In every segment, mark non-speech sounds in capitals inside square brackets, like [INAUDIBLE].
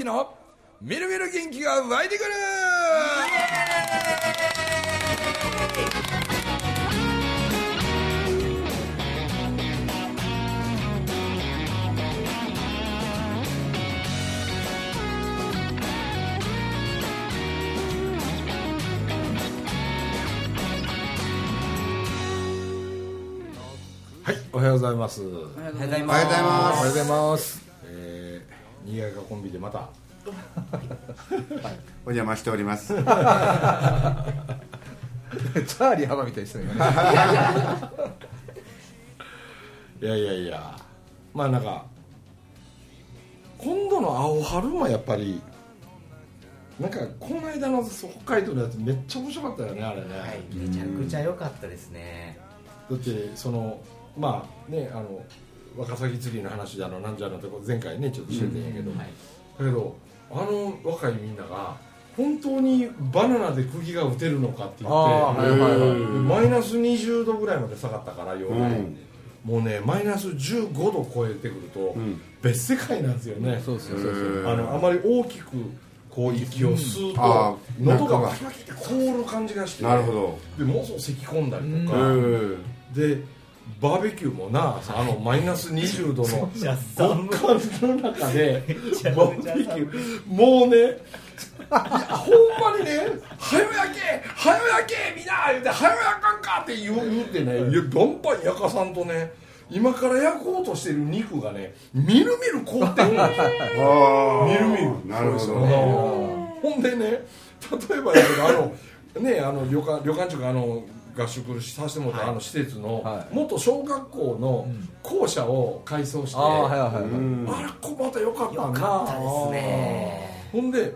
之のみるみる元気が湧いてくる。はいおはようございます。おはようございおはようごますざいます。おはようございます。やかコンビでまた。[LAUGHS] お邪魔しております。[LAUGHS] チャーリー浜みたいですね。[LAUGHS] いやいやいや、まあなんか。今度の青春もやっぱり。なんかこの間の北海道のやつめっちゃ面白かったよねあれね、はい、めちゃくちゃ良かったですね。だってそのまあねあのワカサギ釣りの話だのなんじゃのとこ前回ねちょっとしててんやけど、はい。だけどあの若いみんなが本当にバナナで釘が打てるのかって言って、はいはいはい。マイナス20度ぐらいまで下がったから夜、うん。もうねマイナス15度超えてくると、ん。別世界なんですよね。そうそう。あのあまり大きくこう息を吸うと、ああ喉がキバキって凍る感じがしてなるほど。でもうそう咳込んだりとうか、ん。でバーベキューもなあのマイナス20度の極寒の中でバーベキューもうねいやほんまにね「はよ焼けはよ焼けみんな!」言うて「はよ焼かんか!」って言う言うてねいやバンバン焼かさんとね今から焼こうとしてる肉がねみるみる凍ってるんですよああ。みるみるなるほど。ほんでね例えばあのねあの旅館旅館っていうかあの合宿させてもらった、あの施設の、はい。元小学校の校舎を改装して、ああはいはいはい。うん。あれこまた良かった良なかったですね。ほんで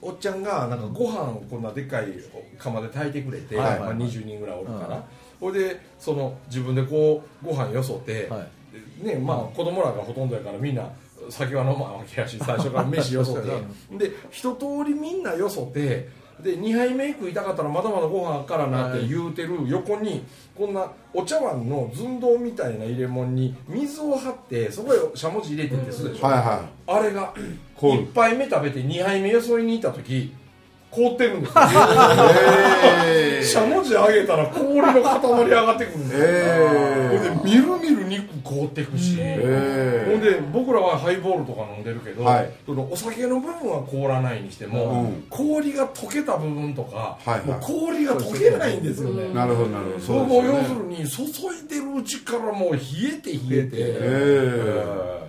おっちゃんがなんかご飯をこんなでっかい釜で炊いてくれて、はいはいまあ、20人ぐらいおるから、うん。ほいでその自分でこうご飯よそって、はねまあ子供らがほとんどやからみんな酒は飲まんわけやし最初から飯よそって。[LAUGHS] で一通りみんなよそってで2杯目食いたかったらまだまだご飯あっからなって言うてる横にこんなお茶碗の寸胴みたいな入れ物に水を張ってそこへしゃもじ入れてってするでしょ、はいはあれが凍る1杯目食べて2杯目よそいに行った時凍ってるんですよ。い。えしゃもじ上げたら氷の塊上がってくるんですよ、えほんでみるみる肉凍ってくし、えほんで僕らはハイボールとか飲んでるけど、はい。そのお酒の部分は凍らないにしても、うん。氷が溶けた部分とか、はいはい。もう氷が溶けないんですよね、なるほどなるほど。そうもう要すね。るに注いでるうちからもう冷えて冷えて、え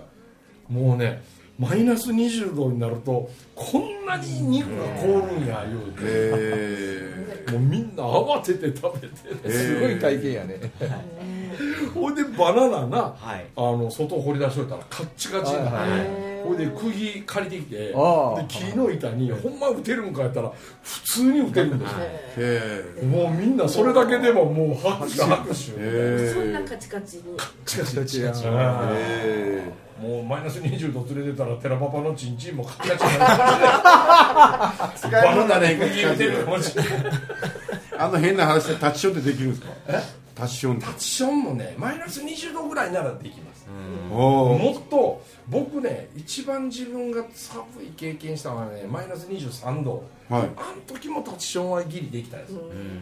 もうねマイナス20度になるとこんなに肉が凍るんや言うて、えもうみんな慌てて食べて、えすごい体験やね。[LAUGHS] ほいでバナナな、はい。あの外掘り出しといたらカッチカチになって、はいほいで釘借りてきてで木の板にほんま打てるんかやったら普通に打てるんですよ、えもうみんなそれだけでももう拍手拍手、えそんなカチカチに。チカチカチカチえもうマイナス20度連れてたら寺パパのチンチンもカチカチになって使バナナで釘打てるかもしれないあの変な話でタッチションってできるんですかタッチションタッチションもねマイナス20度ぐらいならできます。もっと僕ね一番自分が寒い経験したのはねマイナス23度、はい。あの時もタッチションはギリできたです、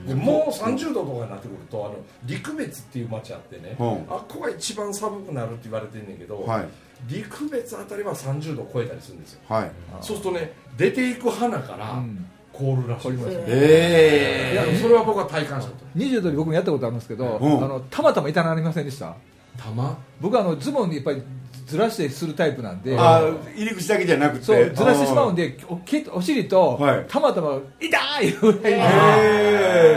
でもう30度とかになってくるとあの陸別っていう町あってね、う。んあっこが一番寒くなるって言われてんねんけど、はい。陸別あたりは30度超えたりするんですよ。はい。そうするとね出ていく花からん凍るらしいです、いえやそれは僕は体感したこと。20度で僕もやったことあるんですけど、うん。あのたまたま痛なりませんでした？玉？僕はあのズボンにいっぱいずらしてするタイプなんで。あ入り口だけじゃなくて。そうずらしてしまうんでおけお尻と、はい。たまたま痛いぐらいになえ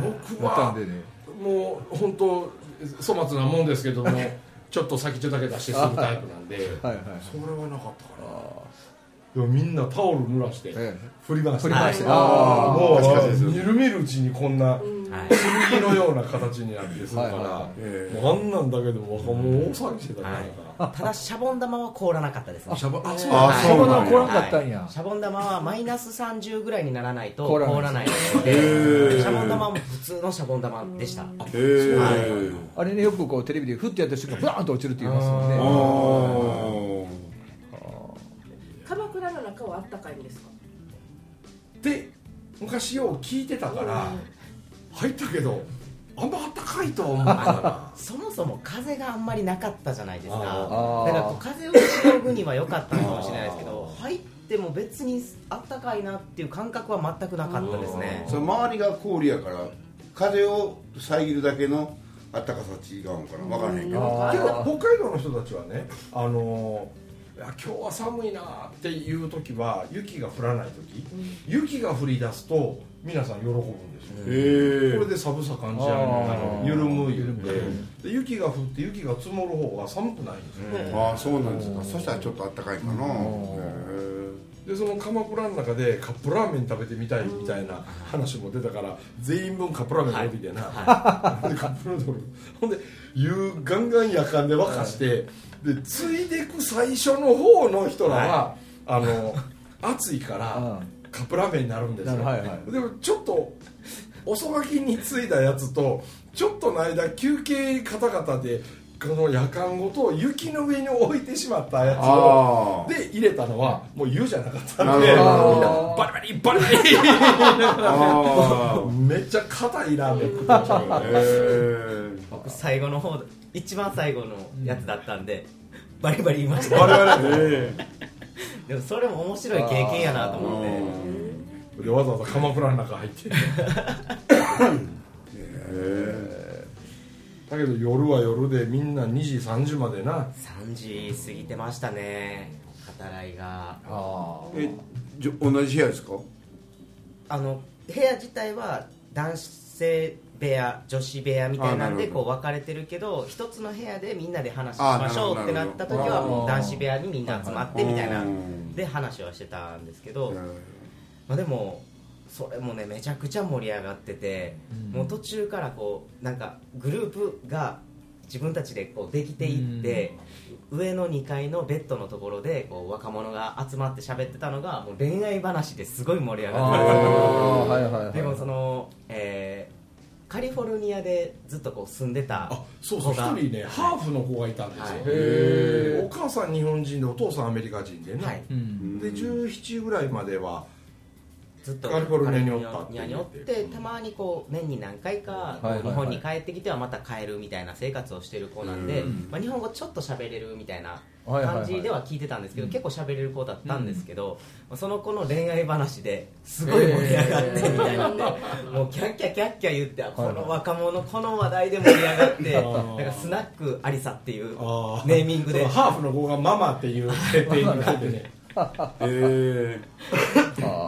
いや僕はったんでね。もう本当粗末なもんですけどもちょっと先っちょだけ出してするタイプなんで [LAUGHS] はいはい。それはなかったかなみんなタオル濡らしてえ振り回して。振り回して、はいあもうみるみるうちにこんなはい。剣のような形になってするからはい。あんなんだけでも若者大騒ぎしてたからはい。ただシャボン玉は凍らなかったですね。シャバあそうああそうなんや。こらんかったんや、シャボン玉はマイナス30ぐらいにならないと凍らない。凍らないのでシャボン玉も普通のシャボン玉でした。えあれねよくこうテレビでフッてやった瞬間ブラーンと落ちるって言いますよね昔よう聞いてたから入ったけどあんまあったかいとは思ったかそもそも風があんまりなかったじゃないですか。だからこう風をしのぐには良かったのかもしれないですけど入っても別にあったかいなっていう感覚は全くなかったですね。その周りが氷やから風を遮るだけのあったかさ違うのかな。分からへんけど北海道の人たちはねあのー今日は寒いなっていう時は雪が降らない時、雪が降り出すと皆さん喜ぶんですよ、へえ。これで寒さ感じやあーあの緩む言うて緩で雪が降って雪が積もる方が寒くないんですよ、ああそうなんですか。そしたらちょっとあったかいかな。へでその鎌倉の中でカップラーメン食べてみたいみたいな話も出たから全員分カップラーメン食べてな、[LAUGHS] でカップヌードルほんで湯ガンガン夜間で沸かしてでついでく最初の方の人らは、あの暑いからカップラーメンになるんですよ、はいはい。でもちょっと遅がきについたやつとちょっとの間休憩方々でこの夜間ごと雪の上に置いてしまったやつをで入れたのはもう湯じゃなかったんでみんなバリバリバリバリ。あめっちゃ硬いラーメン食ってました僕最後の方一番最後のやつだったんでバリバリ言いました。我々ね。でもそれも面白い経験やなと思って。でわざわざ鎌倉の中入ってだけど夜は夜でみんな2時3時までな。3時過ぎてましたね働いが。あえじょ同じ部屋ですか？あの部屋自体は男性部屋女子部屋みたいなんでこう分かれてるけど一つの部屋でみんなで話しましょうってなった時はもう男子部屋にみんな集まってみたいなうんで話はしてたんですけど、まあ、でもそれもねめちゃくちゃ盛り上がってて、うん。もう途中からこうなんかグループが自分たちでこうできていって、上の2階のベッドのところでこう若者が集まって喋ってたのがもう恋愛話ですごい盛り上あがってでもその、えーカリフォルニアでずっとこう住んでたあそうそう一子が人ねハーフの子がいたんですよ、はい。へお母さん日本人でお父さんアメリカ人でね、はい。うん。で17ぐらいまではずっとカリフォルニアにおったっておってたまにこう年に何回か日本に帰ってきてはまた帰るみたいな生活をしてる子なんで、うん。まあ、日本語ちょっと喋れるみたいな感じでは聞いてたんですけど、結構喋れる子だったんですけど、まあその子の恋愛話ですごい盛り上がってみたいなんで、[LAUGHS] もうキャッキャキャッキャ言ってあこの若者この話題で盛り上がってーなんかスナックアリサっていうあネーミングで。ハーフの子がママっていう設定になってね [LAUGHS] え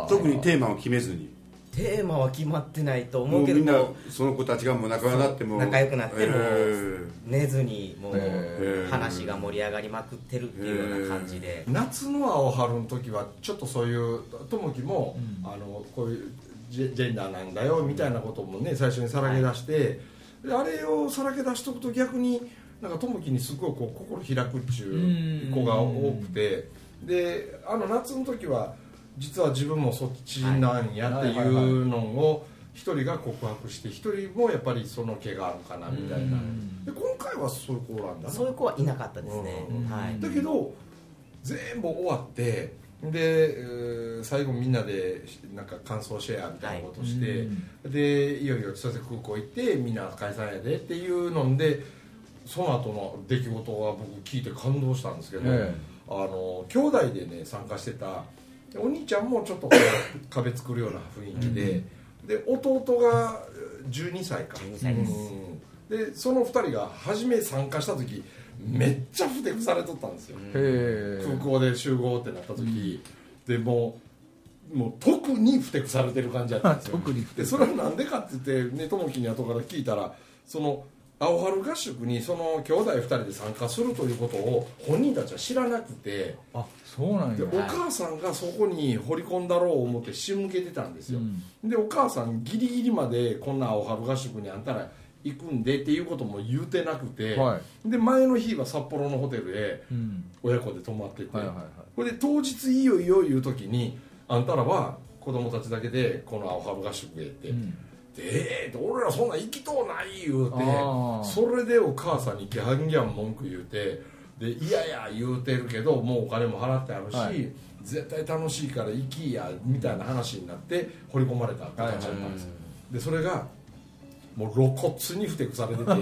特にテーマを決めずに。テーマは決まってないと思うけもうみんなどもその子たちがもう仲良くなっても仲良くなってもえ寝ずにもう話が盛り上がりまくってるっていうような感じで、夏の青春の時はちょっとそういう友樹も、うん。あのこういうジェジェンダーなんだよみたいなこともね最初にさらけ出して、であれをさらけ出しとくと逆になんか友樹にすごいこう心開くっちゅう子が多くてであの夏の時は実は自分もそっちなんやっていうのを一人が告白して一人もやっぱりその気があるかなみたいな。うん。で今回はそういう子なんだな。そういう子はいなかったですね、うん。はい。だけど全部終わってで、えー最後みんなでなんか感想シェアみたいなことして、でいよいよ千歳空港行ってみんな解散やでっていうのでその後の出来事は僕聞いて感動したんですけど、えあの兄弟でね参加してたお兄ちゃんもちょっとこう [LAUGHS] 壁作るような雰囲気で、で弟が12歳か。12歳です。うん。でその2人が初め参加した時めっちゃふてくされとったんですよ、へえ空港で集合ってなった時、でもうもう特にふてくされてる感じだったんですよ。[LAUGHS] 特にでそれはなんでかって言ってね友樹に後から聞いたらその青春合宿にその兄弟2人で参加するということを本人たちは知らなくてあそうなんや。でお母さんがそこに掘り込んだろう思って仕向けてたんですよ、うん。でお母さんギリギリまでこんな青春合宿にあんたら行くんでっていうことも言うてなくて、はで前の日は札幌のホテルへうん。親子で泊まってて、はいはいはい。これで当日いいよいいよ言う時にあんたらは子供たちだけでこの青春合宿へって、うん。でえーって俺らそんなん行きとうない言うてそれでお母さんにギャンギャン文句言うてでいやいや言うてるけどもうお金も払ってあるし、はい。絶対楽しいから行きやみたいな話になって掘り込まれた子たちだったんですよ、でそれがもう露骨にふてくされてて [LAUGHS] だ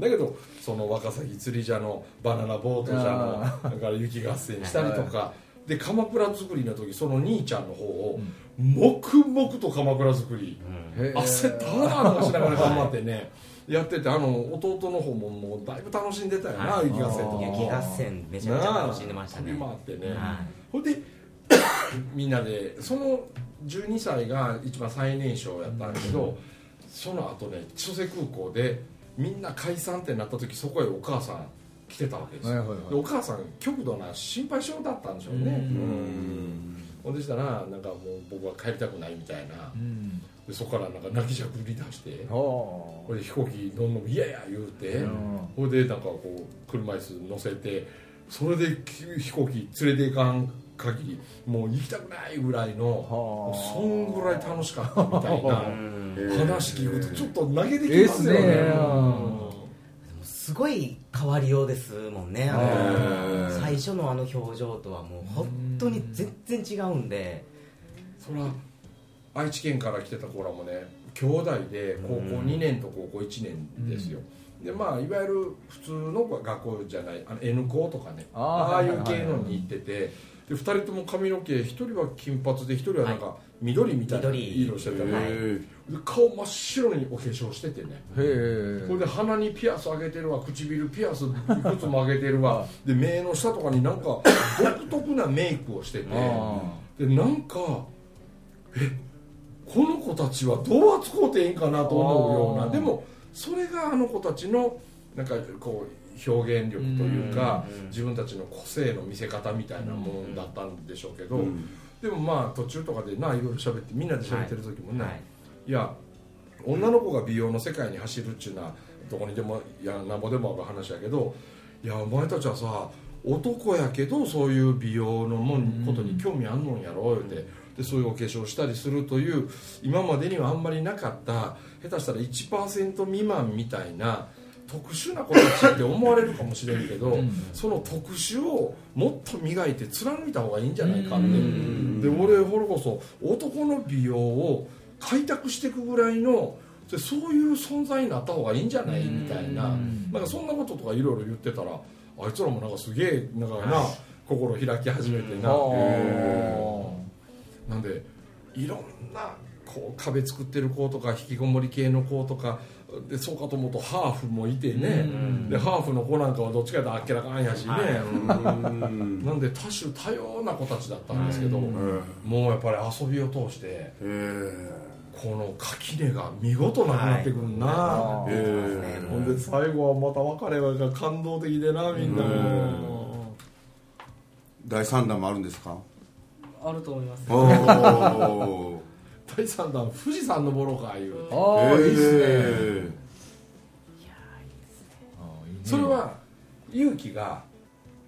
けどその若崎釣り社のバナナボート社のだから雪合戦したりとかで鎌倉作りの時その兄ちゃんの方を黙々と鎌倉作り。へー。汗だらだらしながら頑張ってねやっててあの弟の方ももうだいぶ楽しんでたよなはい。雪合戦とか。雪合戦めちゃめちゃ楽しんでましたね。飛び回ってね、はい。ほんで [COUGHS] みんなでその12歳が一番最年少やったんだけど、その後ね千歳空港でみんな解散ってなった時そこへお母さん来てたわけですよ、はいはいはい。でお母さん極度な心配性だったんでしょうね。うん。ほんでしたらなんかもう僕は帰りたくないみたいな。うん。でそこからなんか泣きじゃくり出してはこれで飛行機どんどん嫌や言うて、うん。ほいでなんかこう車椅子乗せてそれで飛行機連れていかん限りもう行きたくないぐらいのそんぐらい楽しかったみたいなうん。話聞くとちょっと投げてきますすよね。ねすごい変わりようですもんね。最初のあの表情とはもう本当に全然違うんで。そら愛知県から来てた子らもね兄弟で高校2年と高校1年ですよ、でまあいわゆる普通の学校じゃないあの N 校とかねあーああいう系のに行っててで2人とも髪の毛1人は金髪で1人はなんか緑みたいな緑。色してたね、はい。で顔真っ白にお化粧しててね。これで鼻にピアス上げてるわ。唇ピアスいくつも上げてるわ。[LAUGHS] で目の下とかになんか [LAUGHS] 独特なメイクをしてて。あでなんかえこの子たちはどう扱うていいんかなと思うような。でもそれがあの子たちのなんかこう表現力というかうん自分たちの個性の見せ方みたいなものだったんでしょうけど、うん。でもまあ途中とかでないろいろ喋ってみんなで喋ってる時もね、はいいや女の子が美容の世界に走るっちゅうのはどこにでもいやなんぼでもある話やけどいやお前たちはさ男やけどそういう美容のもんことに興味あんのんやろ言うてでそういうお化粧したりするという今までにはあんまりなかった下手したら1%未満みたいな特殊な子たちって思われるかもしれんけど、うん。その特殊をもっと磨いて貫いた方がいいんじゃないかって。うん。で俺ほらこそ男の美容を開拓していくぐらいのでそういう存在になった方がいいんじゃない？みたいな。うんなんかそんなこととかいろいろ言ってたらあいつらもなんかすげえなんかな心開き始めてな。はなんでいろんなこう壁作ってる子とか引きこもり系の子とかでそうかと思うとハーフもいてね。うん。でハーフの子なんかはどっちかというとあっけらかんやしね、はい。うん。なんで多種多様な子たちだったんですけど、うん。もうやっぱり遊びを通してへえこの垣根が見事なくなってくるな、はい。えほんで最後はまた別れが感動的でなみんなも。第三弾もあるんですか？あると思います。[LAUGHS] 第3弾富士山登ろうかいう。ああいいっすね。へあーいいね。それは勇気が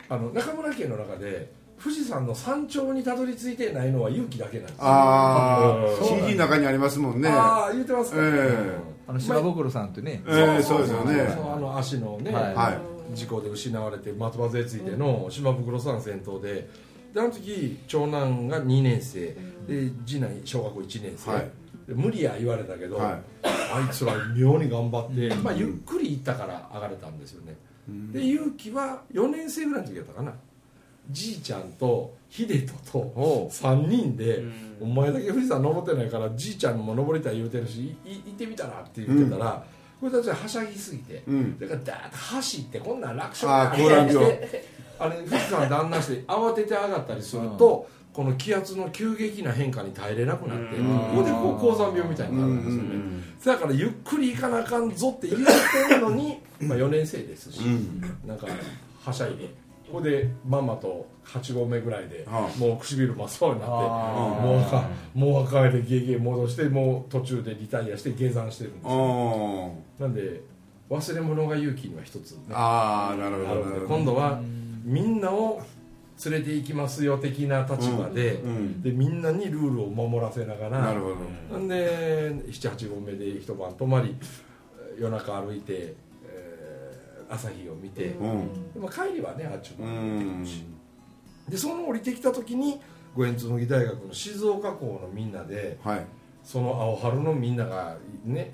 あの中村家の中で富士山の山頂にたどり着いてないのは勇気だけなんですよ。ああうん CD の中にありますもんね。ああ言ってますか、えあの島袋さんってね。ええそうですよね。あの足のね、はい。はい。事故で失われて松葉杖ついての島袋さん先頭でであの時長男が2年生で次男小学校1年生、はい。で無理や言われたけど、はい。あいつら妙に頑張って、まあ、ゆっくり行ったから上がれたんですよね、で勇気は4年生ぐらいの時やったかなじいちゃんと秀人とおう。3人でうん。お前だけ富士山登ってないからじいちゃんも登りたい言うてるし行ってみたらって言ってたら、これたちははしゃぎすぎて、うん。だからダーッと走ってこんなん楽勝あー高山病してあれ富士山旦那して慌てて上がったりすると、この気圧の急激な変化に耐えれなくなって、うん。ここでこう高山病みたいになるんですよね、うん。だからゆっくり行かなあかんぞって言ってるのにまあ4年生ですし、うん。なんかはしゃいでここでママと8合目ぐらいで、はもう唇真っ青になってもう赤もう赤いでゲーゲー戻してもう途中でリタイアして下山してるんですよ。なんで忘れ物が勇気には一つね。ああなるほどなるほど。今度はみんなを連れて行きますよ的な立場で,、うん。うん。でみんなにルールを守らせながらなるほど。なんで78合目で一晩泊まり夜中歩いて、えー朝日を見て、うん。でも帰りはねあっちもうん。でその降りてきた時に五円紬大学の静岡校のみんなではい。その青春のみんながね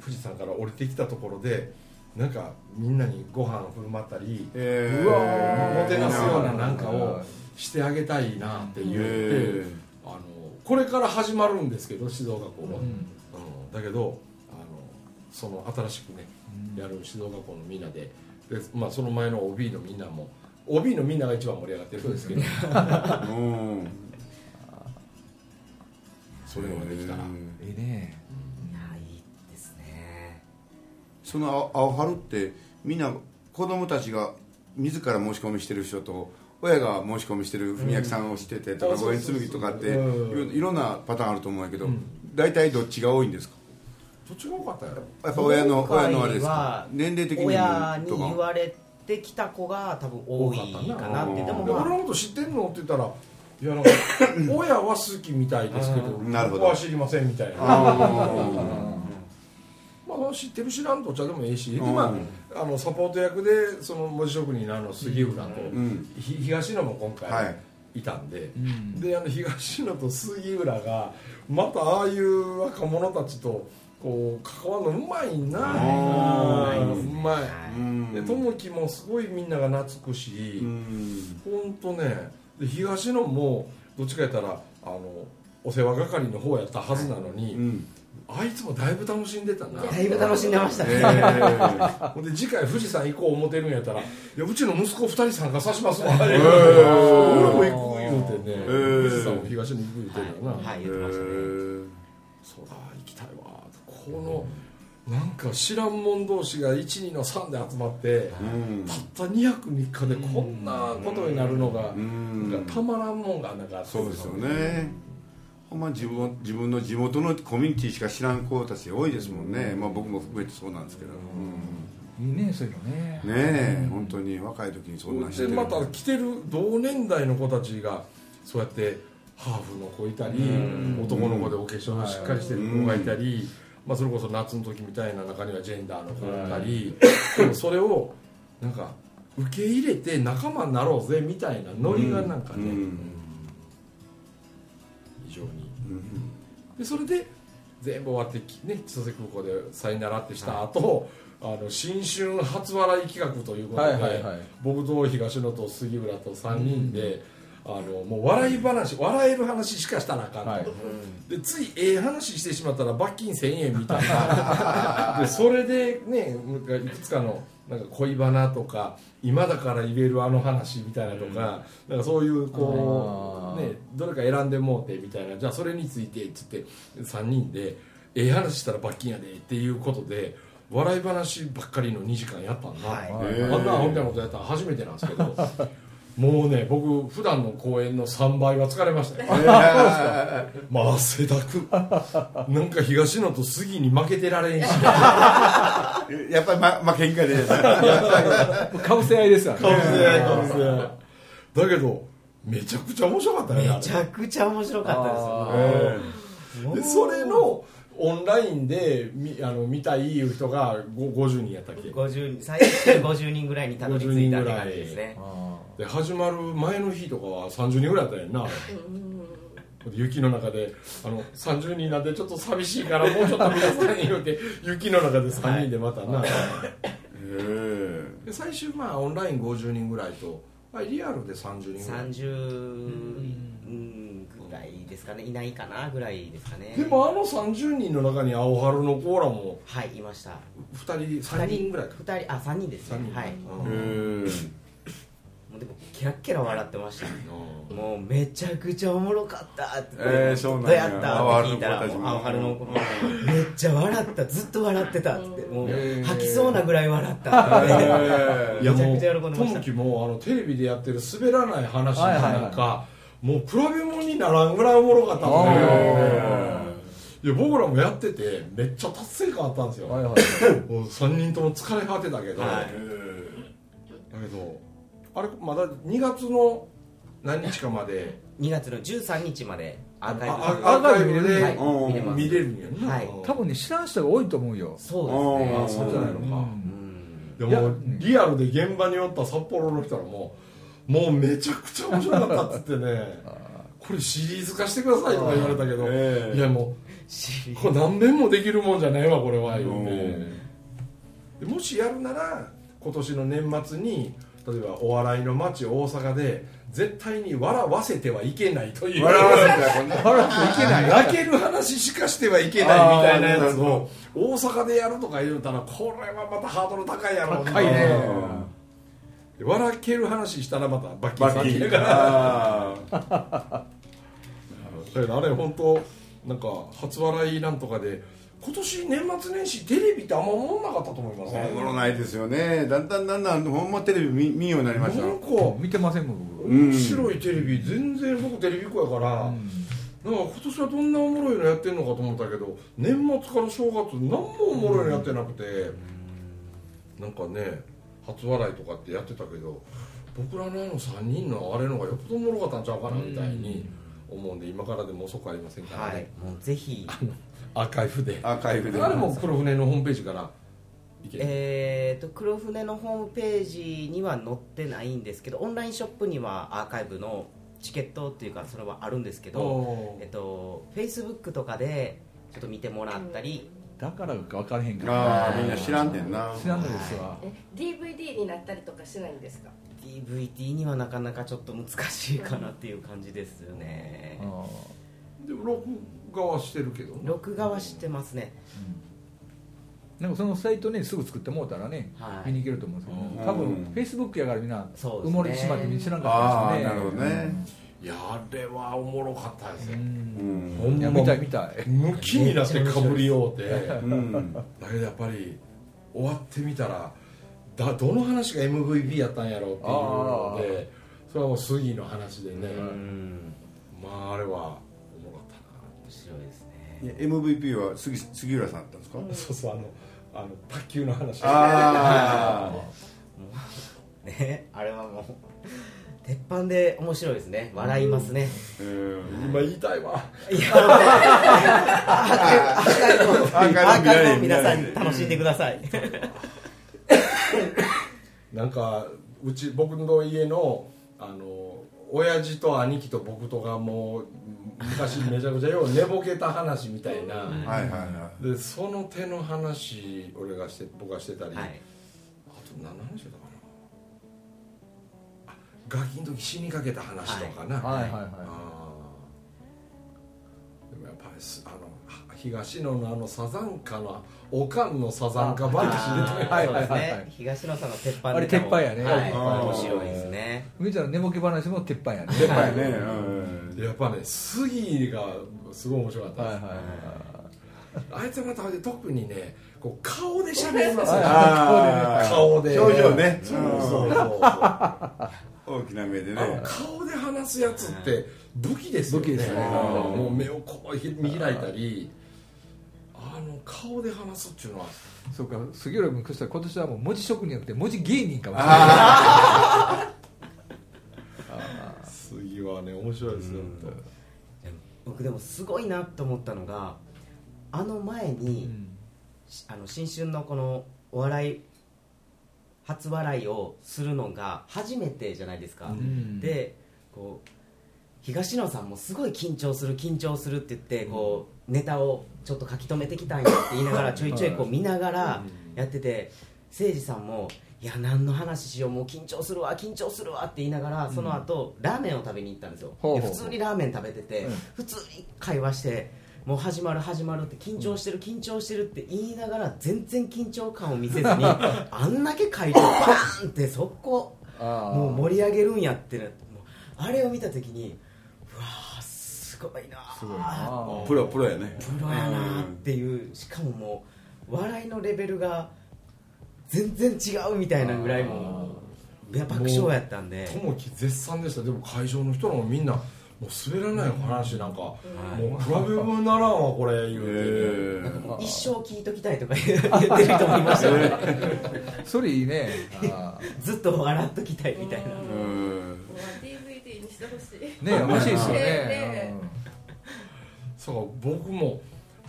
富士山から降りてきたところでなんかみんなにご飯振る舞ったりえうわもてなすようななんかはい。をしてあげたいなって言って、えあのこれから始まるんですけど静岡校は、うん。うん。だけどあのその新しくねやる静岡校のみんなでで、まあ、その前の OB のみんなも OB のみんなが一番盛り上がってるんですけど。うん。そういうのができたら、いいねいやいいですね。その青春ってみんな子供たちが自ら申し込みしてる人と親が申し込みしてる文明さんをしててとかうん。五円紬とかってうん。いろんなパターンあると思うんやけどうん。大体どっちが多いんですか？どっちが多かったやろ？やっぱ親の親のあれですか？は年齢的に親に言われてきた子が多分多いかなってでも俺のこと知ってんの？って言ったらいやなんか [LAUGHS] 親は好きみたいですけどうんなるほど。僕は知りませんみたいな。あまあ、知ってる知らんとお茶でもいいし、でうん。まあ、あのサポート役でその文字職人のあの杉浦と、東野も今は回い。いたんで、ん。であの東野と杉浦がまたああいう若者たちとこう関わるのうまいな。うまいで友樹もすごいみんなが懐くし、うん。本当ねで東野もどっちかやったらあのお世話係の方やったはずなのに、うん。あいつもだいぶ楽しんでたな。だいぶ楽しんでましたね、えー [LAUGHS] ほんで次回富士山行こう思ってるんやったら「いやうちの息子2人参加さしますわ」俺ーも行く言うてね、ー富士山も東に行く言うてるよな、はい言ってましたねそうだ行きたいわ。このなんか知らん者同士が12の3で集まって、うん。たった2泊3日でこんなことになるのが、うん。なんかたまらんもんがなんかそうですよね。ほんま自分自分の地元のコミュニティしか知らん子たち多いですもんね、まあ、僕も含めてそうなんですけど、うん。いいねそういうのね。ねえ本当に若い時にそんなんしてる。でまた来てる同年代の子たちがそうやってハーフの子いたり男の子でお化粧のしっかりしてる子がいたり、まあ、それこそ夏の時みたいな中にはジェンダーの子がいたり、でもそれをなんか受け入れて仲間になろうぜみたいなノリがなんかね、うん。非常に。うん。でそれで全部終わってきね千歳空港でさよならってした後、あの新春初笑い企画ということで、はいはいはい。僕と東野と杉浦と3人で、あのもう笑い話笑える話しかしたらあかんと、はい。でついええ話してしまったら罰金1000円みたいな。[LAUGHS] でそれでねいくつかのなんか恋バナとか今だから言えるあの話みたいなとか,、なんかそういうこうねどれか選んでもうてみたいな。じゃあそれについてっつって3人でええ話したら罰金やでっていうことで笑い話ばっかりの2時間やったんだ、はい。あんなアホみたいなことやったら初めてなんですけどもうね僕普段の公演の3倍は疲れましたよ。[LAUGHS] まあ汗だく。なんか東野と杉に負けてられんし。[LAUGHS] やっぱり、ま、負けんかでかぶせ合いですよね。かぶせ合いかぶせ合いだけどめちゃくちゃ面白かったねめちゃくちゃ面白かったですよ。えもうえでそれのオンラインでみあの見たいいう人がご50人やったっけ？50人最初に50人ぐらいにたどり着いたって感じですね。[LAUGHS] あで始まる前の日とかは30人ぐらいだったやんな。雪の中で。あの30人なんでちょっと寂しいからもうちょっと皆さん言うて雪の中で3人でまたな、えで最終まあオンライン50人ぐらいと、まあ、リアルで30人ぐらい。30ぐらいですかねいないかなぐらいですかね。でもあの30人の中に青春のコーラもはいいました。2人3人ぐらいか。2人あ三人ですね。三人。はい。うん。えもうでもキラッキラ笑ってました。うもうめちゃくちゃおもろかったって、えーそうなんどうややった？って聞いたら青春の子たちももう青春の子もめっちゃ笑った。ずっと笑ってたって。もう吐きそうなぐらい笑ったって、えいやめちゃもくちゃ喜んでました。う友樹もあのテレビでやってる滑らない話なんか、もう比べ物にならんぐらいおもろかったもんねえいや僕らもやっててめっちゃ達成感あったんですよ、ーはいはい。[LAUGHS] もう3人とも疲れ果てたけど、はい。だけどあれまだ2月の何日かまで。2月の13日までアーカイブあアーカイブではい。うん。見れます。見れるんやんな、はい。多分ね知らん人が多いと思うよ。そうですね。あそうじゃないのか、うん。でもリアルで現場におった札幌の人らももうめちゃくちゃ面白かったっつってね。[LAUGHS] これシリーズ化してくださいとか言われたけど、ええ。いやもしうこれ何年もできるもんじゃないわこれは言ううん。てでもしやるなら今年の年末に例えばお笑いの街大阪で絶対に笑わせてはいけないという。笑わせてはいけない。泣ける話しかしてはいけないみたいなやつを大阪でやるとか言うたらこれはまたハードル高いやろうな。高いね笑ける話したらまたバキバッキー。バキだか。らあだけどあれ本当なんか初笑いなんとかで今年年末年始テレビってあんま思わなかったと思いますーおもろないですよね。だんだんだんだんほんまテレビ見見んようになりました。なんか見てませんもん僕うん。面白いテレビ全然僕テレビっ子やから、なんか今年はどんなおもろいのやってんのかと思ったけど年末から正月何もおもろいのやってなくて、なんかね初笑いとかってやってたけど僕らのあの3人のあれのがよっぽどおもろかったんちゃうかなみたいに思うんで今からでも遅くありませんからはい。ね、もうぜひ。アーカイブで。アーカイブで。あれも黒船のホームページからいける、えー、と黒船のホームページには載ってないんですけどオンラインショップにはアーカイブのチケットっていうかそれはあるんですけど、おー。えっと、Facebook とかでちょっと見てもらったり、だからか分からへんから。ああみんな知らんねんな。知らんのですわ。え DVD になったりとかしないんですか？DVD にはなかなかちょっと難しいかなっていう感じですよね。あでも録画はしてるけどね録画はしてますね。ーなんかそのサイトねすぐ作ってもうたらねはい。見に行けると思うんですけうん。ど多分フェイスブックやからみんな埋もれてしまってみんな知らんかああったんですね。なるほどねいやあれはおもろかったですうよ、うん。んほんま見たい見たい。ムキになってかぶりようて。[LAUGHS] うん。だけどやっぱり終わってみたらだどの話が MVP やったんやろうっていうのでそれはもう杉の話でね、うん。まああれはおもろかっ面白いですねいや MVP は杉杉浦さんだったんですか？たな、そうそうあのあの卓球の話。あ [LAUGHS] ねあれはもう鉄板で面白いですね。笑いますね、あうん。今言いたいわ。いや。アーカイ皆さんに楽しんでください。なんかうち僕の家のあの親父と兄貴と僕とがもう昔めちゃくちゃよう寝ぼけた話みたいな、はいはいはでその手の話俺がして僕がしてたり、はい。あと何の話だったかな。あガキの時死にかけた話とかな、はい。はいはあー。でもやっぱりすあのは東野のあのサザンカのおかんのサザンカ話出てあーそうですはいはいはい。ね。東野さんの鉄板あれ鉄板やね。面白いですね。い見たら寝ぼけ話も鉄板やね。いやっぱりねうん。やっぱね杉がすごい面白かったです、はいはいはい。あいつまた特にねこう顔で喋りますよ、あー顔で。表情ね。そうそうそうそう大きな目でね。顔で話すやつって武器ですよね。武器ですね。うんもう目をこうひ見開いたりあの顔で話すっていうのは。そうか杉浦君そしたら今年はもう文字職人じゃなくて文字芸人かもしれない。杉 [LAUGHS] はね面白いですよ。僕でもすごいなと思ったのがあの前に、うん。しあの新春のこのお笑い初笑いをするのが初めてじゃないですか、ん。でこう東野さんもすごい緊張する緊張するって言ってこうネタをちょっと書き留めてきたんやって言いながらちょいちょいこう見ながらやってて誠司さんも「いや何の話しようもう緊張するわ緊張するわ」って言いながらその後、ラーメンを食べに行ったんですよ。普通にラーメン食べてて、うん。普通に会話してもう始まる始まるって緊張してる緊張してるって言いながら全然緊張感を見せずに [LAUGHS] あんだけ会場バーンって速攻もう盛り上げるんやってなもうあれを見た時にうわーすごいなすごいなプロプロやね。プロやなっていう。しかももう笑いのレベルが全然違うみたいなぐらいもういや爆笑やったんで。友樹絶賛でした。でも会場の人らもみんなもう滑らない話なんか、もう比べ物ならんわこれ言うて、え一生聞いときたいとか [LAUGHS] 言ってる人もいましたよねそれいいね。あ [LAUGHS] ずっと笑っときたいみたいな。うん。DVD にしてほしい。ーね欲しいですよね。ねねそう僕も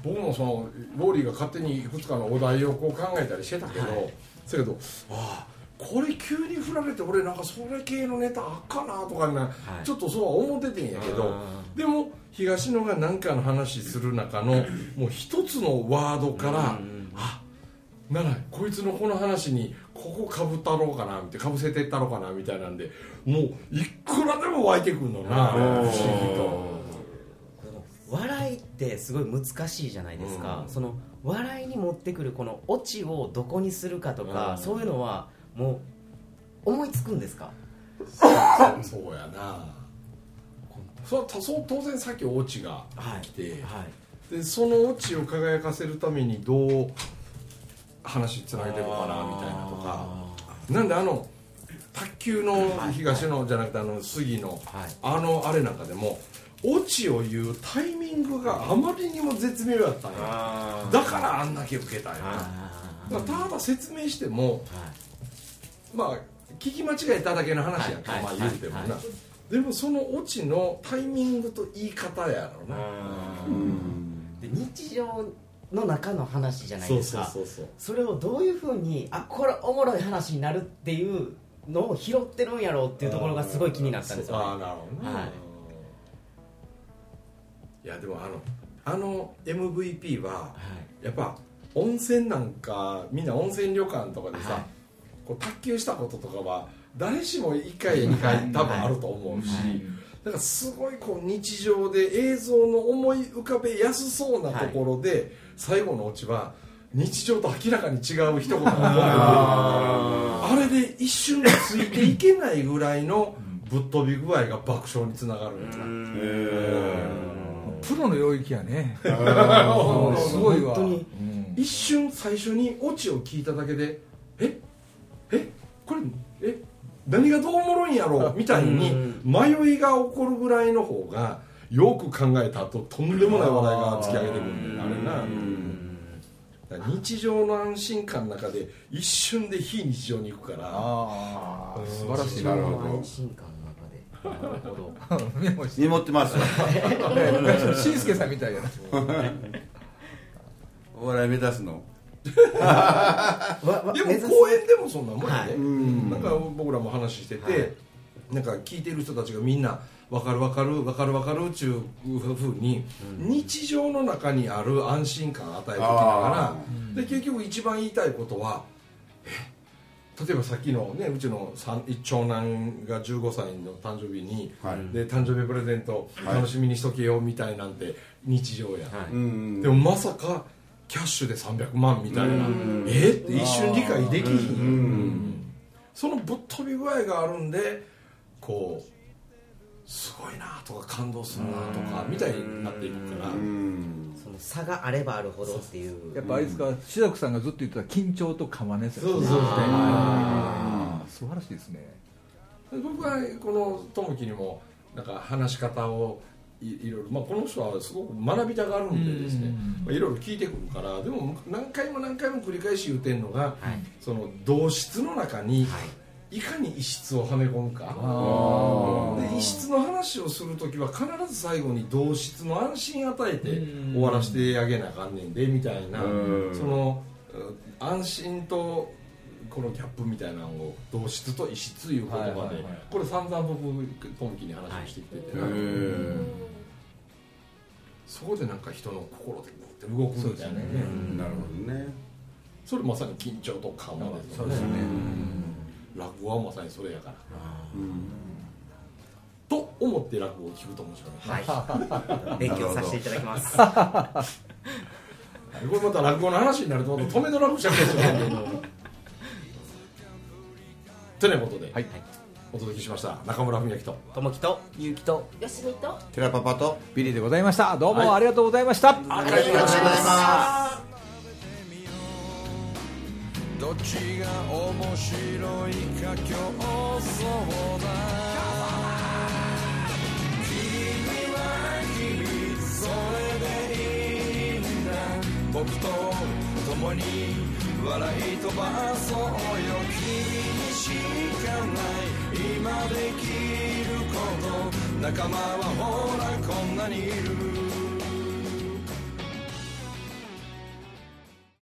僕もそのウォーリーが勝手にいくつかのお題をこう考えたりしてたけど、そやけどああこれ急に振られて俺なんかそれ系のネタあっかなとかね、い。ちょっとそうは思っててんやけどでも東野が何かの話する中のもう一つのワードからあならこいつのこの話にここかぶったろうかなみたいなかぶせてったろうかなみたいなんでもういくらでも湧いてくるのな不思議と。笑いってすごい難しいじゃないですか、その笑いに持ってくるこのオチをどこにするかとか、うん。そういうのはもう思いつくんですか？そうやな。それはたそう当然さっきオチが来て、はい。でそのオチを輝かせるためにどう話つなげていこうかなみたいなとか。なんであの卓球の東野じゃなくてあの杉のはい。あのあれなんかでもオチを言うタイミングがあまりにも絶妙やったんやだからあんだけ受けたんやあだからただ説明してもまあ聞き間違えただけの話やんか、はいまあ言うてもな、はいはでもそのオチのタイミングと言い方やろな、で日常の中の話じゃないですか。そうそうそれをどういうふうにあこれおもろい話になるっていうのを拾ってるんやろうっていうところがすごい気になったんですよ、ね、ああなるほどね、はい。いやでもあのあの MVP ははい。やっぱ温泉なんかみんな温泉旅館とかでさ、はいこう卓球したこととかは誰しも1回や2回。多分あると思うし、だからすごいこう日常で映像の思い浮かべやすそうなところで、最後のオチは日常と明らかに違う一言があれで一瞬でついていけないぐらいのぶっ飛び具合が爆笑につながるん。だプロの領域やね。すすごいわ。本当に。うん。一瞬最初にオチを聞いただけでえ？えこれえ何がどうおもろいんやろ？うみたいに迷いが起こるぐらいの方がよく考えた後とんでもない話題が突き上げてくるんだよね。あれな。日常の安心感の中で一瞬で非日常に行くから。ああ素晴らしい。なるほど。安心感の中で。なるほど。メモして。ってます。[LAUGHS] しん。すけさんみたいやな。お笑い目指すの [LAUGHS] でも公演でもそんなもんやはい。で、なんか僕らも話してて、なんか聞いてる人たちがみんな分かる分かる分かる分かるっちゅうふうに、日常の中にある安心感を与えてきながらで結局一番言いたいことはえ？例えばさっきのねうちの三長男が15歳の誕生日に、はい。で誕生日プレゼント楽しみにしとけよみたいなんて日常や、はい。うん。でもまさかキャッシュで300万みたいな。えって一瞬理解できひんそのぶっ飛び具合があるんでこうすごいなとか感動するなとかみたいになっていくから。うん。その差があればあるほどっていう。やっぱあれですか？志らくさんがずっと言ってた緊張と緩和ねそうそうそう。素晴らしいですね。僕はこの友樹にもなんか話し方をいいろいろ、まあ、この人はすごく学びたがるんでですね。うんまあいろいろ聞いてくるからでも何回も何回も繰り返し言うてんのが、はい。その同質の中にはい。いかに異質をはめ込むか。あで異質の話をする時は必ず最後に同質の安心与えてうん。終わらせてあげなあかんねんでみたいなうん。そのうん安心とこのギャップみたいなのを同質と異質いう言葉で、はいはいはい。これ散々僕トムキに話をしてきてて、へー。そこでなんか人の心で動くみたいなね。なるほどね。それまさに緊張と緩和ですよね。落語はまさにそれやから。と思って落語を聞くと面白い。はい。[LAUGHS] 勉強させていただきます。[LAUGHS] これまた落語の話になるとまた止めの落語しゃべんでということで、はい。お届けしました中村文明とともきとゆうきとよしみと寺パパとビリーでございました。どうもありがとうございました、ありがとうございますどっちが面白いか競争だ。君は君それでいいんだ。僕と共に笑い飛ばそうよ君にしかない今できること仲間はほらこんなにいる